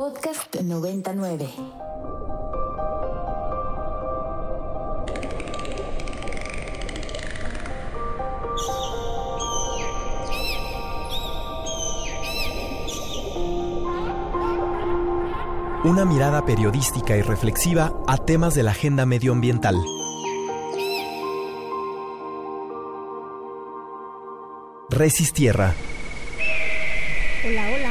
Podcast 99. Una mirada periodística y reflexiva a temas de la agenda medioambiental. Resistierra. Hola, hola.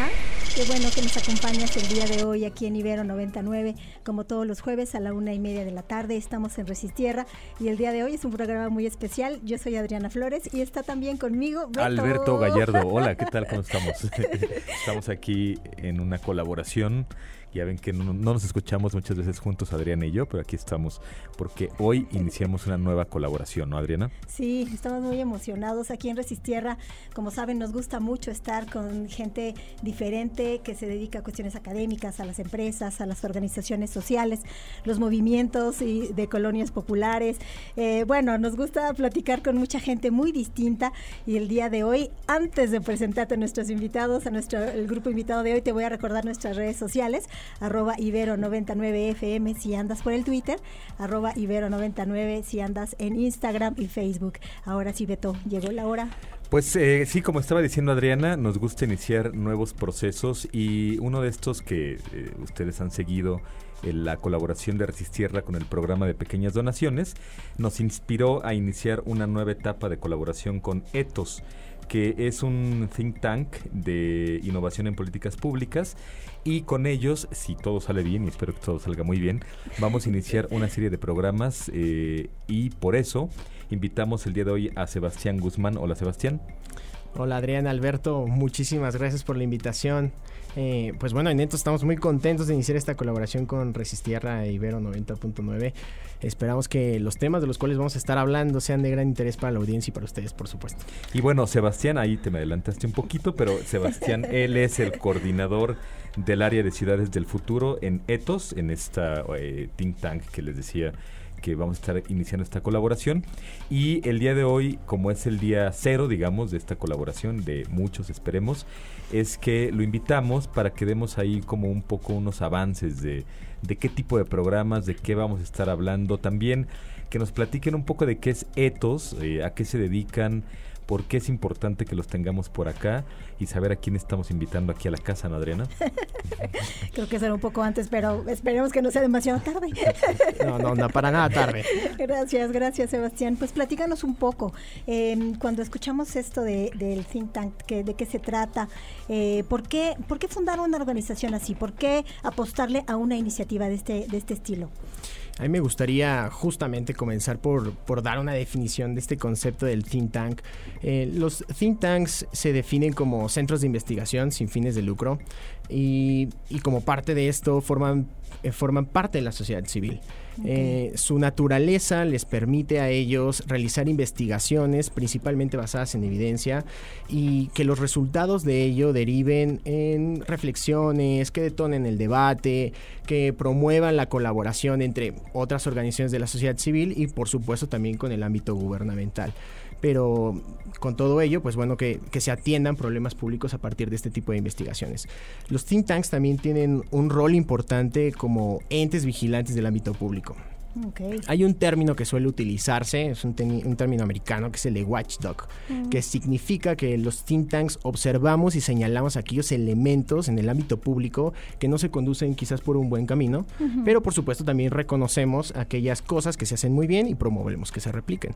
Qué bueno que nos acompañas el día de hoy aquí en Ibero 99, como todos los jueves a la una y media de la tarde. Estamos en Resistierra y el día de hoy es un programa muy especial. Yo soy Adriana Flores y está también conmigo Beto. Alberto Gallardo. Hola, ¿qué tal? ¿Cómo estamos? estamos aquí en una colaboración ya ven que no, nos escuchamos muchas veces juntos, Adriana y yo, pero aquí estamos porque hoy iniciamos una nueva colaboración, ¿no, Adriana? Sí, estamos muy emocionados aquí en Resistierra. Como saben, nos gusta mucho estar con gente diferente que se dedica a cuestiones académicas, a las empresas, a las organizaciones sociales, los movimientos de colonias populares. Eh, bueno, nos gusta platicar con mucha gente muy distinta y el día de hoy, antes de presentarte a nuestros invitados, a nuestro el grupo invitado de hoy, te voy a recordar nuestras redes sociales arroba Ibero99FM si andas por el Twitter, arroba Ibero99 si andas en Instagram y Facebook. Ahora sí, Beto, llegó la hora. Pues eh, sí, como estaba diciendo Adriana, nos gusta iniciar nuevos procesos y uno de estos que eh, ustedes han seguido en la colaboración de Resistierra con el programa de pequeñas donaciones, nos inspiró a iniciar una nueva etapa de colaboración con Ethos que es un think tank de innovación en políticas públicas y con ellos, si todo sale bien, y espero que todo salga muy bien, vamos a iniciar una serie de programas eh, y por eso invitamos el día de hoy a Sebastián Guzmán. Hola Sebastián. Hola Adrián Alberto, muchísimas gracias por la invitación. Eh, pues bueno, en Neto estamos muy contentos de iniciar esta colaboración con Resistierra e Ibero 90.9. Esperamos que los temas de los cuales vamos a estar hablando sean de gran interés para la audiencia y para ustedes, por supuesto. Y bueno, Sebastián, ahí te me adelantaste un poquito, pero Sebastián, él es el coordinador del área de ciudades del futuro en ETOS, en esta eh, think tank que les decía que vamos a estar iniciando esta colaboración. Y el día de hoy, como es el día cero, digamos, de esta colaboración, de muchos esperemos, es que lo invitamos para que demos ahí como un poco unos avances de, de qué tipo de programas, de qué vamos a estar hablando. También que nos platiquen un poco de qué es Ethos, eh, a qué se dedican, por qué es importante que los tengamos por acá y saber a quién estamos invitando aquí a la casa, ¿no, Adriana? Creo que será un poco antes, pero esperemos que no sea demasiado tarde. no, no, no, para nada tarde. Gracias, gracias, Sebastián. Pues platícanos un poco. Em, cuando escuchamos esto de, del think tank, ¿de qué se trata? Eh, ¿por, qué, ¿Por qué fundar una organización así? ¿Por qué apostarle a una iniciativa de este, de este estilo? A mí me gustaría justamente comenzar por, dar una definición de este concepto del think tank. Eh, los think tanks se definen como centros de investigación sin fines de lucro y, como parte de esto eh, forman parte de la sociedad civil. Eh, su naturaleza les permite a ellos realizar investigaciones principalmente basadas en evidencia y que los resultados de ello deriven en reflexiones, que detonen el debate, que promuevan la colaboración entre otras organizaciones de la sociedad civil y por supuesto también con el ámbito gubernamental pero con todo ello, pues bueno, que, que, se atiendan problemas públicos a partir de este tipo de investigaciones. Los think tanks también tienen un rol importante como entes vigilantes del ámbito público. Hay un término que suele utilizarse, es un, término americano que es el de watchdog, mm. que significa que los think tanks observamos y señalamos aquellos elementos en el ámbito público que no se conducen quizás por un buen camino, pero por supuesto también reconocemos aquellas cosas que se hacen muy bien y promovemos que se repliquen.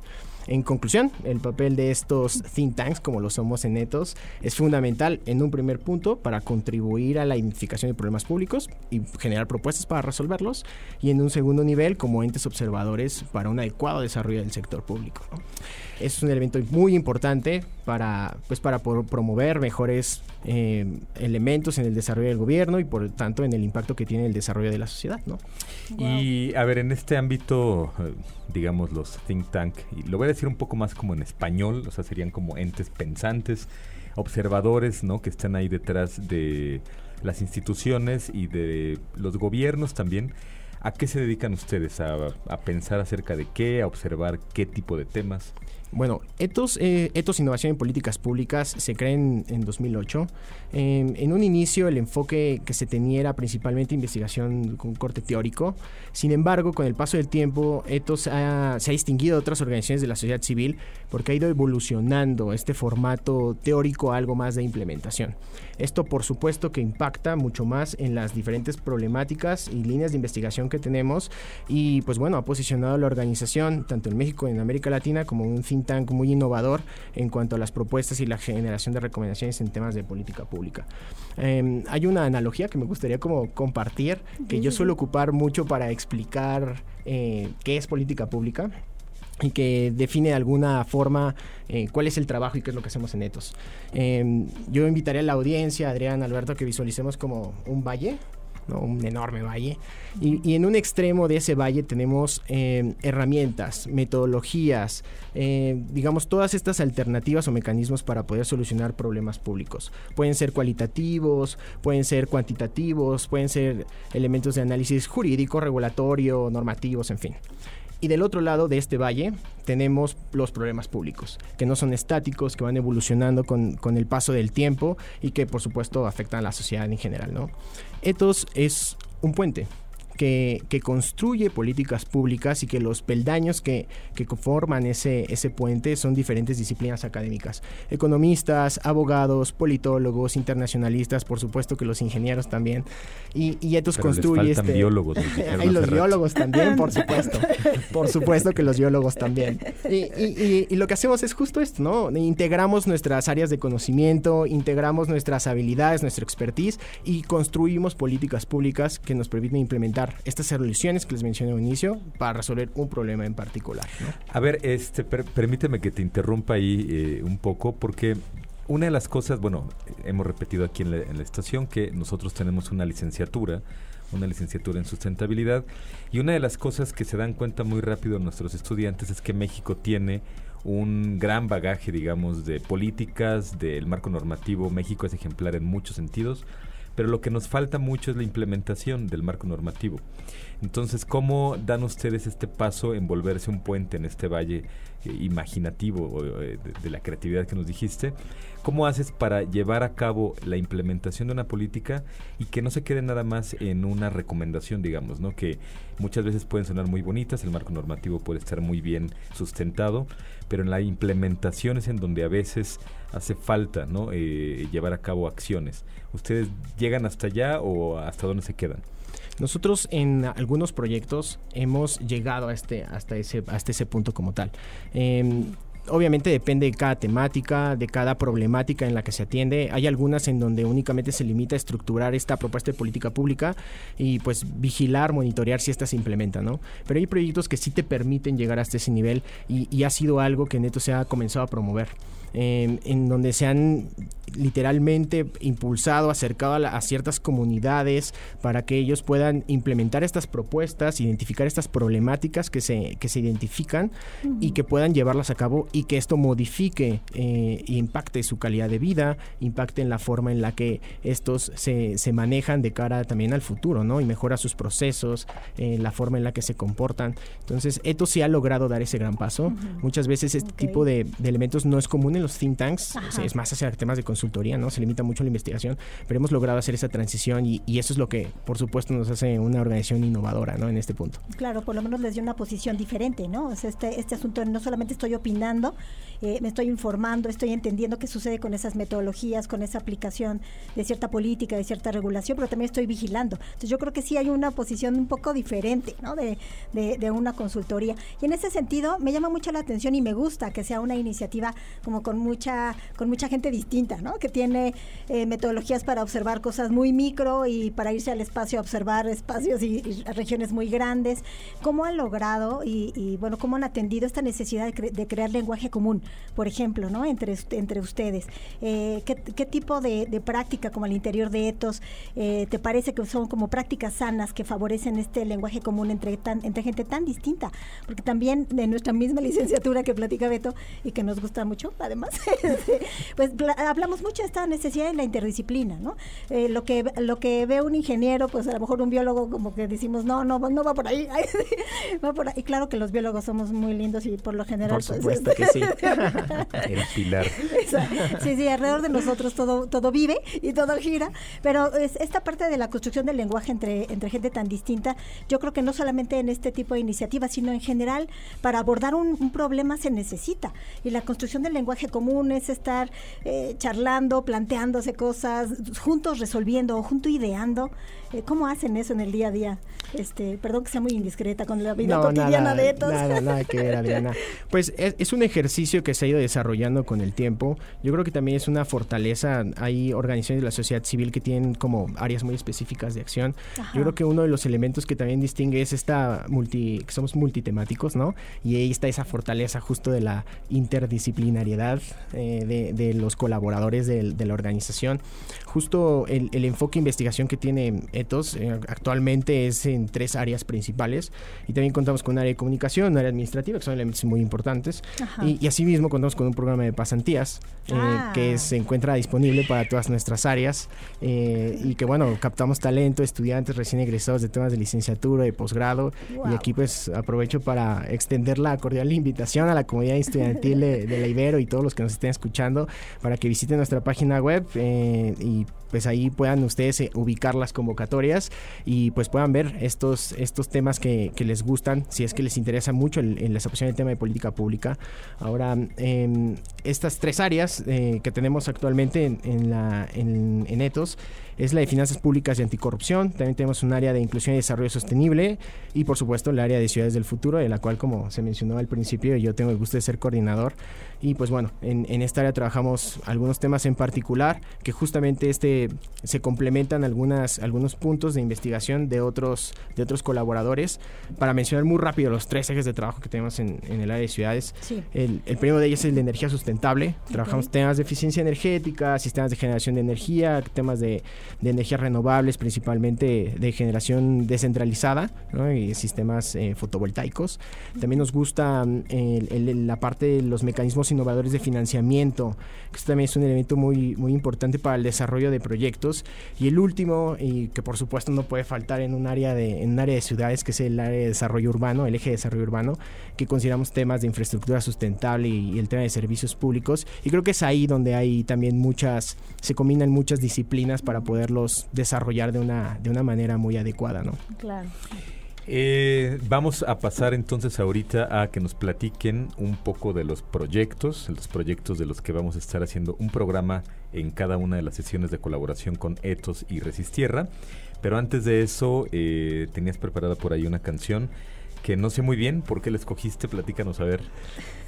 En conclusión, el papel de estos think tanks, como lo somos en Netos, es fundamental en un primer punto para contribuir a la identificación de problemas públicos y generar propuestas para resolverlos, y en un segundo nivel como entes observadores para un adecuado desarrollo del sector público. Es un elemento muy importante para, pues, para promover mejores eh, elementos en el desarrollo del gobierno y por tanto en el impacto que tiene el desarrollo de la sociedad. ¿no? Y a ver, en este ámbito, eh, digamos los think tank, y lo voy a decir un poco más como en español, o sea, serían como entes pensantes, observadores, ¿no? Que están ahí detrás de las instituciones y de los gobiernos también ¿A qué se dedican ustedes? ¿A, pensar acerca de qué? ¿A observar qué tipo de temas? Bueno, Etos, eh, Etos Innovación en Políticas Públicas se crea en, 2008. Em, en un inicio el enfoque que se tenía era principalmente investigación con corte teórico. Sin embargo, con el paso del tiempo, Etos se ha distinguido de otras organizaciones de la sociedad civil porque ha ido evolucionando este formato teórico a algo más de implementación. Esto por supuesto que impacta mucho más en las diferentes problemáticas y líneas de investigación que tenemos y pues bueno, ha posicionado a la organización tanto en México y en América Latina como un think tank muy innovador en cuanto a las propuestas y la generación de recomendaciones en temas de política pública. Em, hay una analogía que me gustaría como compartir, que yo suelo ocupar mucho para explicar eh, qué es política pública y que define de alguna forma eh, cuál es el trabajo y qué es lo que hacemos en ETOS. Em, yo invitaría a la audiencia, Adrián, Alberto, que visualicemos como un valle, un enorme valle. Y, en un extremo de ese valle tenemos em, herramientas, metodologías, em, digamos, todas estas alternativas o mecanismos para poder solucionar problemas públicos. Pueden ser cualitativos, pueden ser cuantitativos, pueden ser elementos de análisis jurídico, regulatorio, normativos, en fin. Y del otro lado de este valle tenemos los problemas públicos, que no son estáticos, que van evolucionando con, con, el paso del tiempo y que por supuesto afectan a la sociedad en general. ¿no? Es un puente que, construye políticas públicas y que los peldaños que, que conforman ese, ese puente son diferentes disciplinas académicas. Economistas, abogados, politólogos, internacionalistas, por supuesto que los ingenieros también. Y, y estos construye este... biólogos. Hay los biólogos también, por supuesto. por supuesto que los biólogos también. Y, y, lo que hacemos es justo esto, ¿no? Integramos nuestras áreas de conocimiento, integramos nuestras habilidades, nuestra expertise y construimos políticas públicas que nos permiten implementar estas soluciones que les mencioné al inicio para resolver un problema en particular. A ver, este, permíteme que te interrumpa ahí eh, un poco porque una de las cosas, bueno, hemos repetido aquí en la, en la, estación que nosotros tenemos una licenciatura, una licenciatura en sustentabilidad, y una de las cosas que se dan cuenta muy rápido nuestros estudiantes es que México tiene un gran bagaje, digamos, de políticas, del marco normativo. México es ejemplar en muchos sentidos, pero lo que nos falta mucho es la implementación del marco normativo. Entonces, ¿cómo dan ustedes este paso en volverse un puente en este valle eh, imaginativo eh, de, la creatividad que nos dijiste? ¿Cómo haces para llevar a cabo la implementación de una política y que no se quede nada más en una recomendación, digamos, ¿no? Que muchas veces pueden sonar muy bonitas, el marco normativo puede estar muy bien sustentado, pero en la implementación es en donde a veces hace falta, ¿no? Eh, llevar a cabo acciones. ¿Ustedes llegan hasta allá o hasta dónde se quedan? Nosotros en algunos proyectos hemos llegado a este, hasta, ese, hasta ese punto como tal. Em, obviamente depende de cada temática, de cada problemática en la que se atiende. Hay algunas en donde únicamente se limita a estructurar esta propuesta de política pública y pues vigilar, monitorear si esta se implementa, ¿no? Pero hay proyectos que sí te permiten llegar hasta ese nivel y, y ha sido algo que Neto se ha comenzado a promover. Em, en donde se han literalmente impulsado, acercado a, ciertas comunidades para que ellos puedan implementar estas propuestas, identificar estas problemáticas que se, que se identifican y que puedan llevarlas a cabo y que esto modifique e impacte su calidad de vida, impacte en la forma en la que estos se, se manejan de cara también al futuro, ¿no? Y mejora sus procesos, eh, la forma en la que se comportan. Entonces, esto sí ha logrado dar ese gran paso. Muchas veces este tipo de, de elementos no es común en los think tanks, es más hacia temas de consultoría, ¿no? Se limita mucho la investigación, pero hemos logrado hacer esa transición y, eso es lo que, por supuesto, nos hace una organización innovadora, ¿no? En este punto. Claro, por lo menos les dio una posición diferente, ¿no? este, este asunto no solamente estoy opinando, eh, me estoy informando, estoy entendiendo qué sucede con esas metodologías, con esa aplicación de cierta política, de cierta regulación, pero también estoy vigilando. Entonces yo creo que sí hay una posición un poco diferente. De, de, de una consultoría. Y en ese sentido me llama mucho la atención y me gusta que sea una iniciativa como con mucha, con mucha gente distinta, ¿no? Que tiene eh, metodologías para observar cosas muy micro y para irse al espacio a observar espacios y, regiones muy grandes. ¿Cómo han logrado y, bueno, cómo han atendido esta necesidad de, crear lenguaje lenguaje común, por ejemplo, ¿no? Entre, entre ustedes. Eh, ¿qué, tipo de, práctica, como al interior de ETOS, eh, te parece que son como prácticas sanas que favorecen este lenguaje común entre, entre gente tan distinta? Porque también de nuestra misma licenciatura que platica Beto y que nos gusta mucho, además, este, pues hablamos mucho de esta necesidad de la interdisciplina, ¿no? Eh, lo, que, lo que ve un ingeniero, pues a lo mejor un biólogo como que decimos, no, no, no va por ahí, va por ahí. Y claro que los biólogos somos muy lindos y por lo general... Por pues, supuesto que sí. El pilar. Sí, sí, alrededor de nosotros todo, todo vive y todo gira, pero es, esta parte de la construcción del lenguaje entre, entre gente tan distinta, yo creo que no solamente en este tipo de iniciativas, sino en general, para abordar un, problema se necesita. Y la construcción del lenguaje común es estar eh, charlando, planteándose cosas, juntos resolviendo o juntos ideando. Eh, ¿Cómo hacen eso en el día a día? Este, perdón que sea muy indiscreta con la vida cotidiana de estos. Nada, nada que ver, Adriana. Pues es, un ejercicio que se ha ido desarrollando con el tiempo. Yo creo que también es una fortaleza. Hay organizaciones de la sociedad civil que tienen como áreas muy específicas de acción. Yo creo que uno de los elementos que también distingue es esta multi, que somos multitemáticos, ¿no? Y ahí está esa fortaleza justo de la interdisciplinariedad eh, de, los colaboradores de, la organización. Justo el, el enfoque de investigación que tiene ETOS eh, actualmente es en tres áreas principales y también contamos con un área de comunicación, un área administrativa, que son elementos muy importantes. Y, asimismo contamos con un programa de pasantías eh, ah. que se encuentra disponible para todas nuestras áreas eh, y que, bueno, captamos talento, estudiantes recién egresados de temas de licenciatura, de posgrado. Y aquí pues aprovecho para extender la cordial invitación a la comunidad estudiantil de, de la Ibero y todos los que nos estén escuchando para que visiten nuestra página web y pues ahí puedan ustedes ubicar las convocatorias y pues puedan ver estos, estos temas que, les gustan, si es que les interesa mucho en la opción del tema de política pública. Ahora, em, estas tres áreas eh, que tenemos actualmente en, la, en, en ETOS es la de finanzas públicas y anticorrupción. También tenemos un área de inclusión y desarrollo sostenible y por supuesto el área de ciudades del futuro, de la cual como se mencionó al principio yo tengo el gusto de ser coordinador. Y pues bueno, en, en esta área trabajamos algunos temas en particular que justamente este se complementan algunas, algunos puntos de investigación de otros, de otros colaboradores. Para mencionar muy rápido los tres ejes de trabajo que tenemos en, en el área de ciudades. El, el, primero de ellos es el de energía sustentable. Trabajamos temas de eficiencia energética, sistemas de generación de energía, temas de de energías renovables, principalmente de generación descentralizada y sistemas eh, fotovoltaicos. También nos gusta mm, la parte de los mecanismos innovadores de financiamiento, que esto también es un elemento muy, muy importante para el desarrollo de proyectos. Y el último, y que por supuesto no puede faltar en un área de, en un área de ciudades, que es el área de desarrollo urbano, el eje de desarrollo urbano, que consideramos temas de infraestructura sustentable y, y el tema de servicios públicos. Y creo que es ahí donde hay también muchas, se combinan muchas disciplinas para poder poderlos desarrollar de una, de una manera muy adecuada, ¿no? Claro. Eh, vamos a pasar entonces ahorita a que nos platiquen un poco de los proyectos, los proyectos de los que vamos a estar haciendo un programa en cada una de las sesiones de colaboración con Etos y Resistierra. Pero antes de eso, eh, tenías preparada por ahí una canción que no sé muy bien por qué la escogiste, platícanos a ver.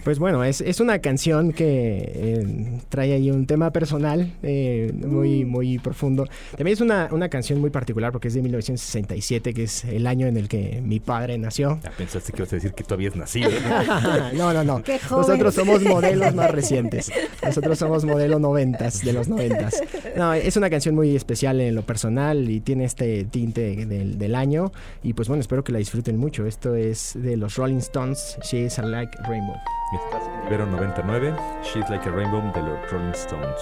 Pues bueno, es, es una canción que eh, trae ahí un tema personal eh, muy, mm. muy profundo. También es una, una, canción muy particular porque es de 1967, que es el año en el que mi padre nació. Ya pensaste que ibas a decir que tú habías nacido. no, no, no. Nosotros somos modelos más recientes. Nosotros somos modelo noventas, de los noventas. No, es una canción muy especial en lo personal y tiene este tinte del, del año. Y pues bueno, espero que la disfruten mucho. Esto es de los Rolling Stones, She's a Like Rainbow. Ibero 99, She's Like a Rainbow de los Rolling Stones.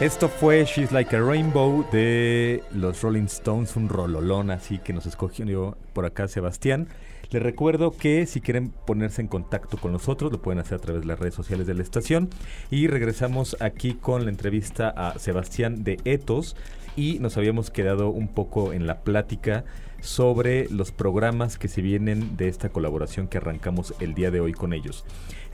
Esto fue She's Like a Rainbow de los Rolling Stones, un rololón así que nos escogió por acá Sebastián. Les recuerdo que si quieren ponerse en contacto con nosotros, lo pueden hacer a través de las redes sociales de la estación. Y regresamos aquí con la entrevista a Sebastián de Etos. Y nos habíamos quedado un poco en la plática sobre los programas que se vienen de esta colaboración que arrancamos el día de hoy con ellos.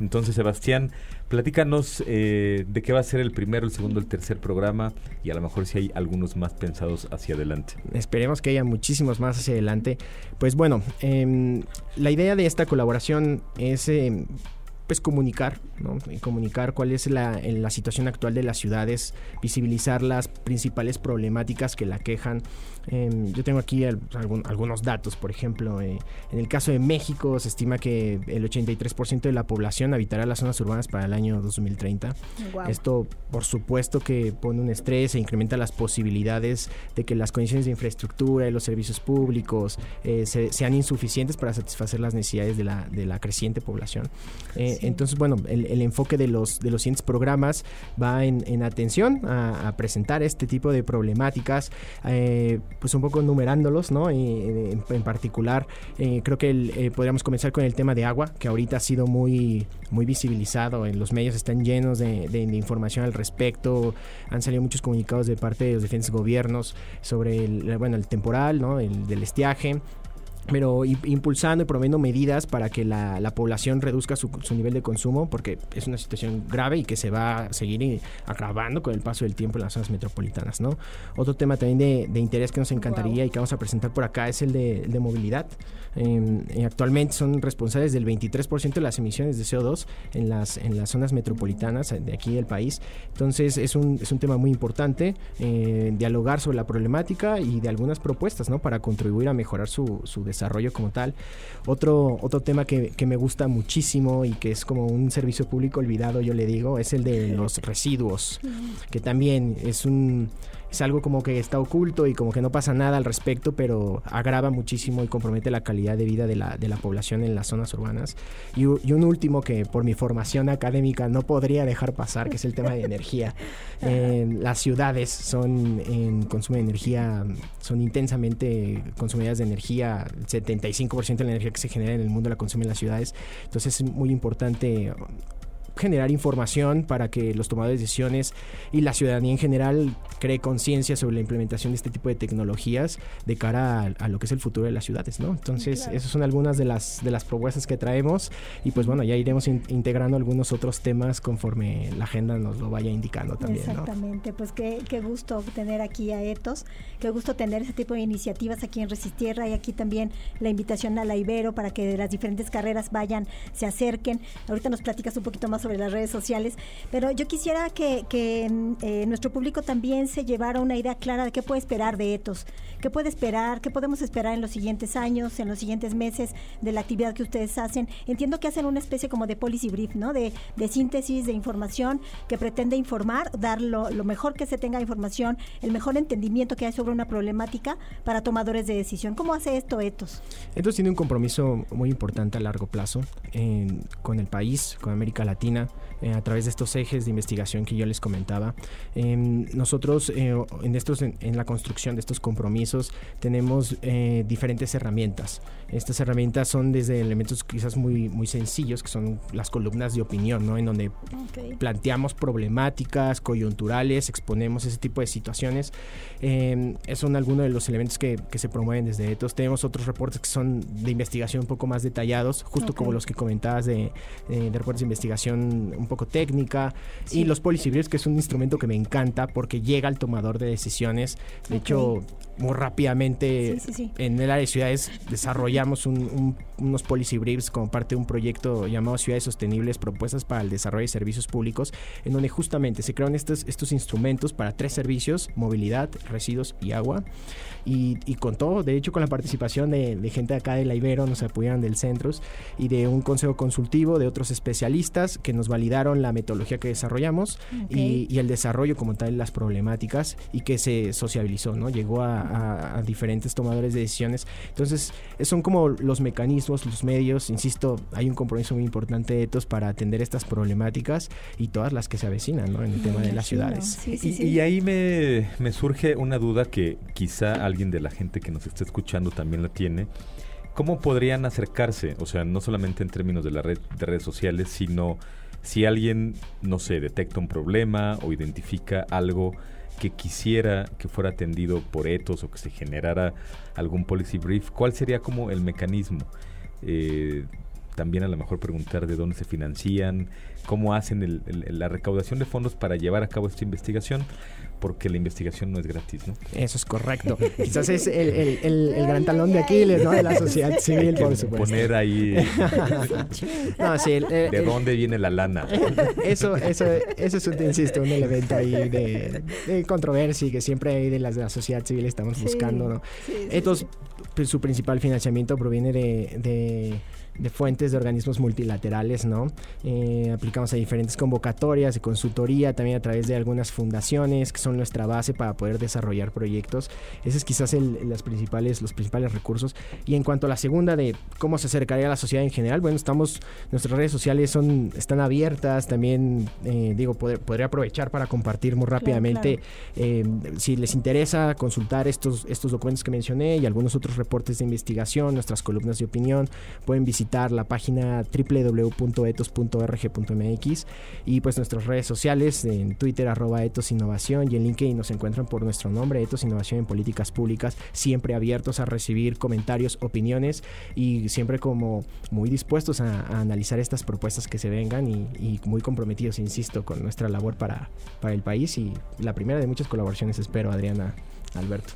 Entonces, Sebastián, platícanos eh, de qué va a ser el primero, el segundo, el tercer programa y a lo mejor si hay algunos más pensados hacia adelante. Esperemos que haya muchísimos más hacia adelante. Pues bueno, em, la idea de esta colaboración es em, pues comunicar, ¿no? Y comunicar cuál es la, la, situación actual de las ciudades, visibilizar las principales problemáticas que la quejan. Em, yo tengo aquí algunos datos, por ejemplo, eh, en el caso de México se estima que el 83% de la población habitará las zonas urbanas para el año 2030. Esto, por supuesto, que pone un estrés e incrementa las posibilidades de que las condiciones de infraestructura y los servicios públicos eh, sean insuficientes para satisfacer las necesidades de la, de la creciente población. Eh, entonces, bueno, el, enfoque de los, de los siguientes programas va en, atención a, presentar este tipo de problemáticas, eh, pues un poco numerándolos, ¿no? en, particular, eh, creo que podríamos comenzar con el tema de agua, que ahorita ha sido muy, muy visibilizado, los medios están llenos de, información al respecto, han salido muchos comunicados de parte de los diferentes gobiernos sobre el, bueno, el temporal, ¿no? El del estiaje pero impulsando y promoviendo medidas para que la, población reduzca su, nivel de consumo, porque es una situación grave y que se va a seguir agravando con el paso del tiempo en las zonas metropolitanas. ¿no? Otro tema también de, interés que nos encantaría y que vamos a presentar por acá es el de, movilidad. Em, eh, actualmente son responsables del 23% de las emisiones de CO2 en las, en las zonas metropolitanas de aquí del país. Entonces es un, es un tema muy importante, eh, dialogar sobre la problemática y de algunas propuestas ¿no? para contribuir a mejorar su, su desarrollo como tal. Otro, otro tema que, que, me gusta muchísimo y que es como un servicio público olvidado, yo le digo, es el de los residuos, que también es un es algo como que está oculto y como que no pasa nada al respecto, pero agrava muchísimo y compromete la calidad de vida de la, de la población en las zonas urbanas. Y, un último que por mi formación académica no podría dejar pasar, que es el tema de energía. las ciudades son en consumo de energía, son intensamente consumidas de energía, el 75% de la energía que se genera en el mundo la consumen las ciudades, entonces es muy importante generar información para que los tomadores de decisiones y la ciudadanía en general cree conciencia sobre la implementación de este tipo de tecnologías de cara a, lo que es el futuro de las ciudades, ¿no? Entonces, esas son algunas de las, de las propuestas que traemos y pues bueno, ya iremos integrando algunos otros temas conforme la agenda nos lo vaya indicando también, Exactamente, pues qué, qué gusto tener aquí a Etos, qué gusto tener ese tipo de iniciativas aquí en Resistierra y aquí también la invitación a la Ibero para que de las diferentes carreras vayan, se acerquen. Ahorita nos platicas un poquito más sobre las redes sociales, pero yo quisiera que, eh, nuestro público también se llevara una idea clara de qué puede esperar de ETOS, qué puede esperar, qué podemos esperar en los siguientes años, en los siguientes meses de la actividad que ustedes hacen. Entiendo que hacen una especie como de policy brief, ¿no? De, síntesis de información que pretende informar, dar lo, mejor que se tenga información, el mejor entendimiento que hay sobre una problemática para tomadores de decisión. ¿Cómo hace esto ETOS? ETOS tiene un compromiso muy importante a largo plazo con el país, con América Latina, página eh, a través de estos ejes de investigación que yo les comentaba. Em, nosotros eh, en, estos, en, la construcción de estos compromisos tenemos eh, diferentes herramientas. Estas herramientas son desde elementos quizás muy, muy sencillos, que son las columnas de opinión, ¿no? en donde planteamos problemáticas coyunturales, exponemos ese tipo de situaciones. Eh, son algunos de los elementos que, que, se promueven desde ETOS. Tenemos otros reportes que son de investigación un poco más detallados, justo como los que comentabas de, de, reportes de investigación poco técnica. Y los policy briefs, que es un instrumento que me encanta porque llega al tomador de decisiones. De hecho, muy rápidamente en el área de ciudades desarrollamos unos policy briefs como parte de un proyecto llamado Ciudades Sostenibles, propuestas para el desarrollo de servicios públicos, en donde justamente se crearon estos, estos instrumentos para tres servicios, movilidad, residuos y agua. Y, y con todo, de hecho con la participación de, gente acá de la Ibero, nos apoyaron del Centros y de un consejo consultivo de otros especialistas que nos validaron la metodología que desarrollamos y, y el desarrollo como tal de las problemáticas y que se sociabilizó, ¿no? Llegó a, a, diferentes tomadores de decisiones. Entonces, son como los mecanismos, los medios, insisto, hay un compromiso muy importante de estos para atender estas problemáticas y todas las que se avecinan ¿no? en el tema de las ciudades. y, ahí me, me surge una duda que quizá alguien de la gente que nos está escuchando también la tiene. ¿Cómo podrían acercarse? O sea, no solamente en términos de la red de redes sociales, sino si alguien, no sé, detecta un problema o identifica algo que quisiera que fuera atendido por etos o que se generara algún policy brief, ¿cuál sería como el mecanismo? Eh, también a lo mejor preguntar de dónde se financian, cómo hacen el- el- la recaudación de fondos para llevar a cabo esta investigación, porque la investigación no es gratis, ¿no? Eso es correcto. Quizás es el, el- el- el gran talón de Aquiles, ¿no? De la sociedad civil, por Que supuesto. Poner ahí No, sí, el- el- de dónde viene la lana. Eso, eso, eso es, un, insisto, un elemento ahí de, de controversia y que siempre hay de las de la sociedad civil estamos Sí, buscando, ¿no? sí, sí, Estos, sí. pues, su principal financiamiento proviene de, de- de fuentes de organismos multilaterales, ¿no? Eh, aplicamos a diferentes convocatorias de consultoría, también a través de algunas fundaciones que son nuestra base para poder desarrollar proyectos. Ese es quizás el- las principales, los principales recursos. Y en cuanto a la segunda de cómo se acercaría a la sociedad en general, bueno, estamos, nuestras redes sociales son, están abiertas, también, eh, digo, poder- podría aprovechar para compartir muy rápidamente eh, si les interesa consultar estos, estos documentos que mencioné y algunos otros reportes de investigación, nuestras columnas de opinión, pueden visitar la página www.etos.org.mx y pues nuestras redes sociales en Twitter arroba Etos Innovación y en LinkedIn nos encuentran por nuestro nombre Etos Innovación en Políticas Públicas, siempre abiertos a recibir comentarios, opiniones y siempre como muy dispuestos a, analizar estas propuestas que se vengan y, y muy comprometidos, insisto, con nuestra labor para, para el país y la primera de muchas colaboraciones espero, Adriana, Alberto.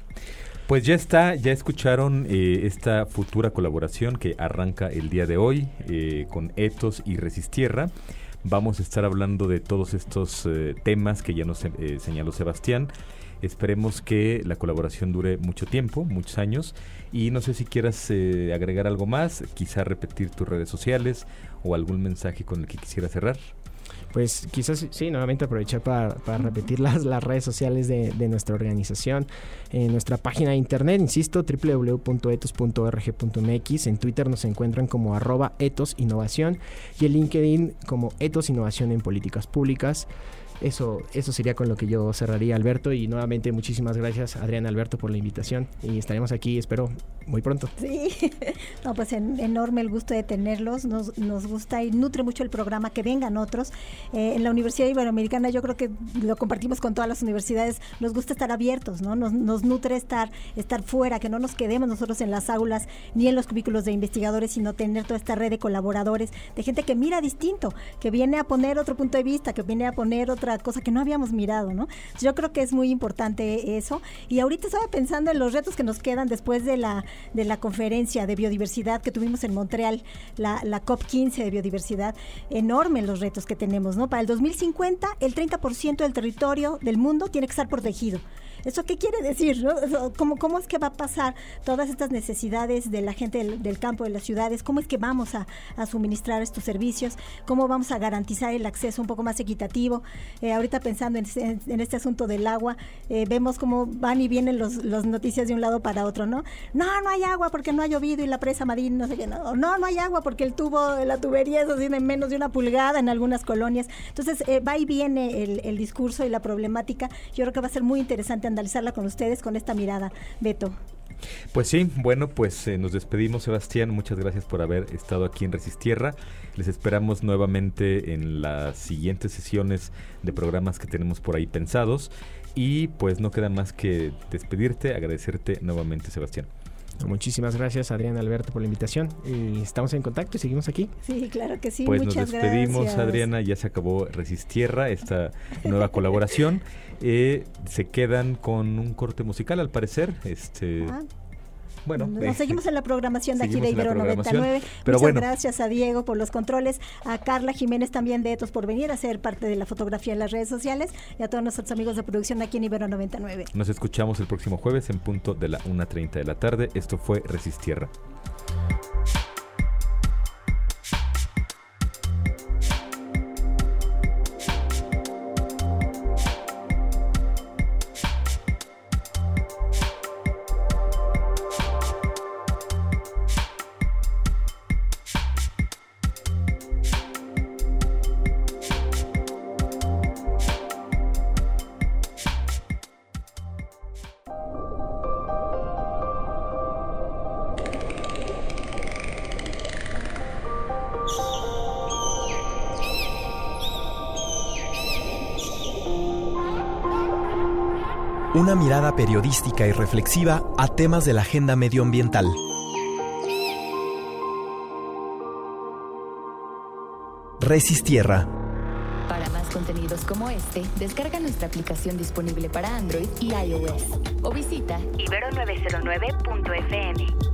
Pues ya está, ya escucharon eh, esta futura colaboración que arranca el día de hoy eh, con Etos y Resistierra. Vamos a estar hablando de todos estos eh, temas que ya nos eh, señaló Sebastián. Esperemos que la colaboración dure mucho tiempo, muchos años. Y no sé si quieras eh, agregar algo más, quizá repetir tus redes sociales o algún mensaje con el que quisiera cerrar. Pues quizás sí, nuevamente aprovechar para, para repetir las, las redes sociales de, de nuestra organización. En nuestra página de internet, insisto, www.etos.org.mx. En Twitter nos encuentran como arroba etos innovación y en LinkedIn como etos innovación en políticas públicas. Eso, eso sería con lo que yo cerraría, Alberto. Y nuevamente muchísimas gracias, Adrián Alberto, por la invitación. Y estaremos aquí, espero, muy pronto. Sí, no, pues en- enorme el gusto de tenerlos. Nos, nos gusta y nutre mucho el programa que vengan otros. Eh, en la Universidad Iberoamericana yo creo que lo compartimos con todas las universidades. Nos gusta estar abiertos, ¿no? Nos, nos nutre estar, estar fuera, que no nos quedemos nosotros en las aulas ni en los cubículos de investigadores, sino tener toda esta red de colaboradores, de gente que mira distinto, que viene a poner otro punto de vista, que viene a poner otra cosa que no habíamos mirado, ¿no? Yo creo que es muy importante eso. Y ahorita estaba pensando en los retos que nos quedan después de la, de la conferencia de biodiversidad que tuvimos en Montreal, la, la COP15 de biodiversidad. Enorme los retos que tenemos, ¿no? Para el 2050, el 30% del territorio del mundo tiene que estar protegido. ¿Eso qué quiere decir? no? Eso, ¿Cómo, ¿Cómo es que va a pasar todas estas necesidades de la gente del, campo, de las ciudades? ¿Cómo es que vamos a, suministrar estos servicios? ¿Cómo vamos a garantizar el acceso un poco más equitativo? Eh, ahorita pensando en, en- en este asunto del agua, eh, vemos cómo van y vienen los, los noticias de un lado para otro, ¿no? No, no hay agua porque no ha llovido y la presa Marín, no sé qué. No, no, no hay agua porque el tubo, la tubería es así de menos de una pulgada en algunas colonias. Entonces, eh, va y viene el, el discurso y la problemática. Yo creo que va a ser muy interesante analizarla con ustedes con esta mirada, Beto. Pues sí, bueno, pues eh, nos despedimos, Sebastián. Muchas gracias por haber estado aquí en Resistierra. Les esperamos nuevamente en las siguientes sesiones de programas que tenemos por ahí pensados. Y pues no queda más que despedirte, agradecerte nuevamente, Sebastián. Muchísimas gracias, Adrián Alberto, por la invitación. Y estamos en contacto y seguimos aquí. Sí, claro que sí. pues nos despedimos, gracias. Adriana. Ya se acabó Resistierra, esta nueva colaboración. Eh, se quedan con un corte musical, al parecer. Este, Ah, bueno, nos eh, seguimos en la programación de aquí de Ibero programación, 99. pero Muchas bueno. gracias a Diego por los controles, a Carla Jiménez también de Etos por venir a ser parte de la fotografía en las redes sociales y a todos nuestros amigos de producción aquí en Ibero 99. Nos escuchamos el próximo jueves en punto de la 1.30 de la tarde. Esto fue Resistierra. Una mirada periodística y reflexiva a temas de la agenda medioambiental. Resistierra contenidos como este, descarga nuestra aplicación disponible para Android y iOS o visita ibero909.fm.